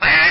Bye.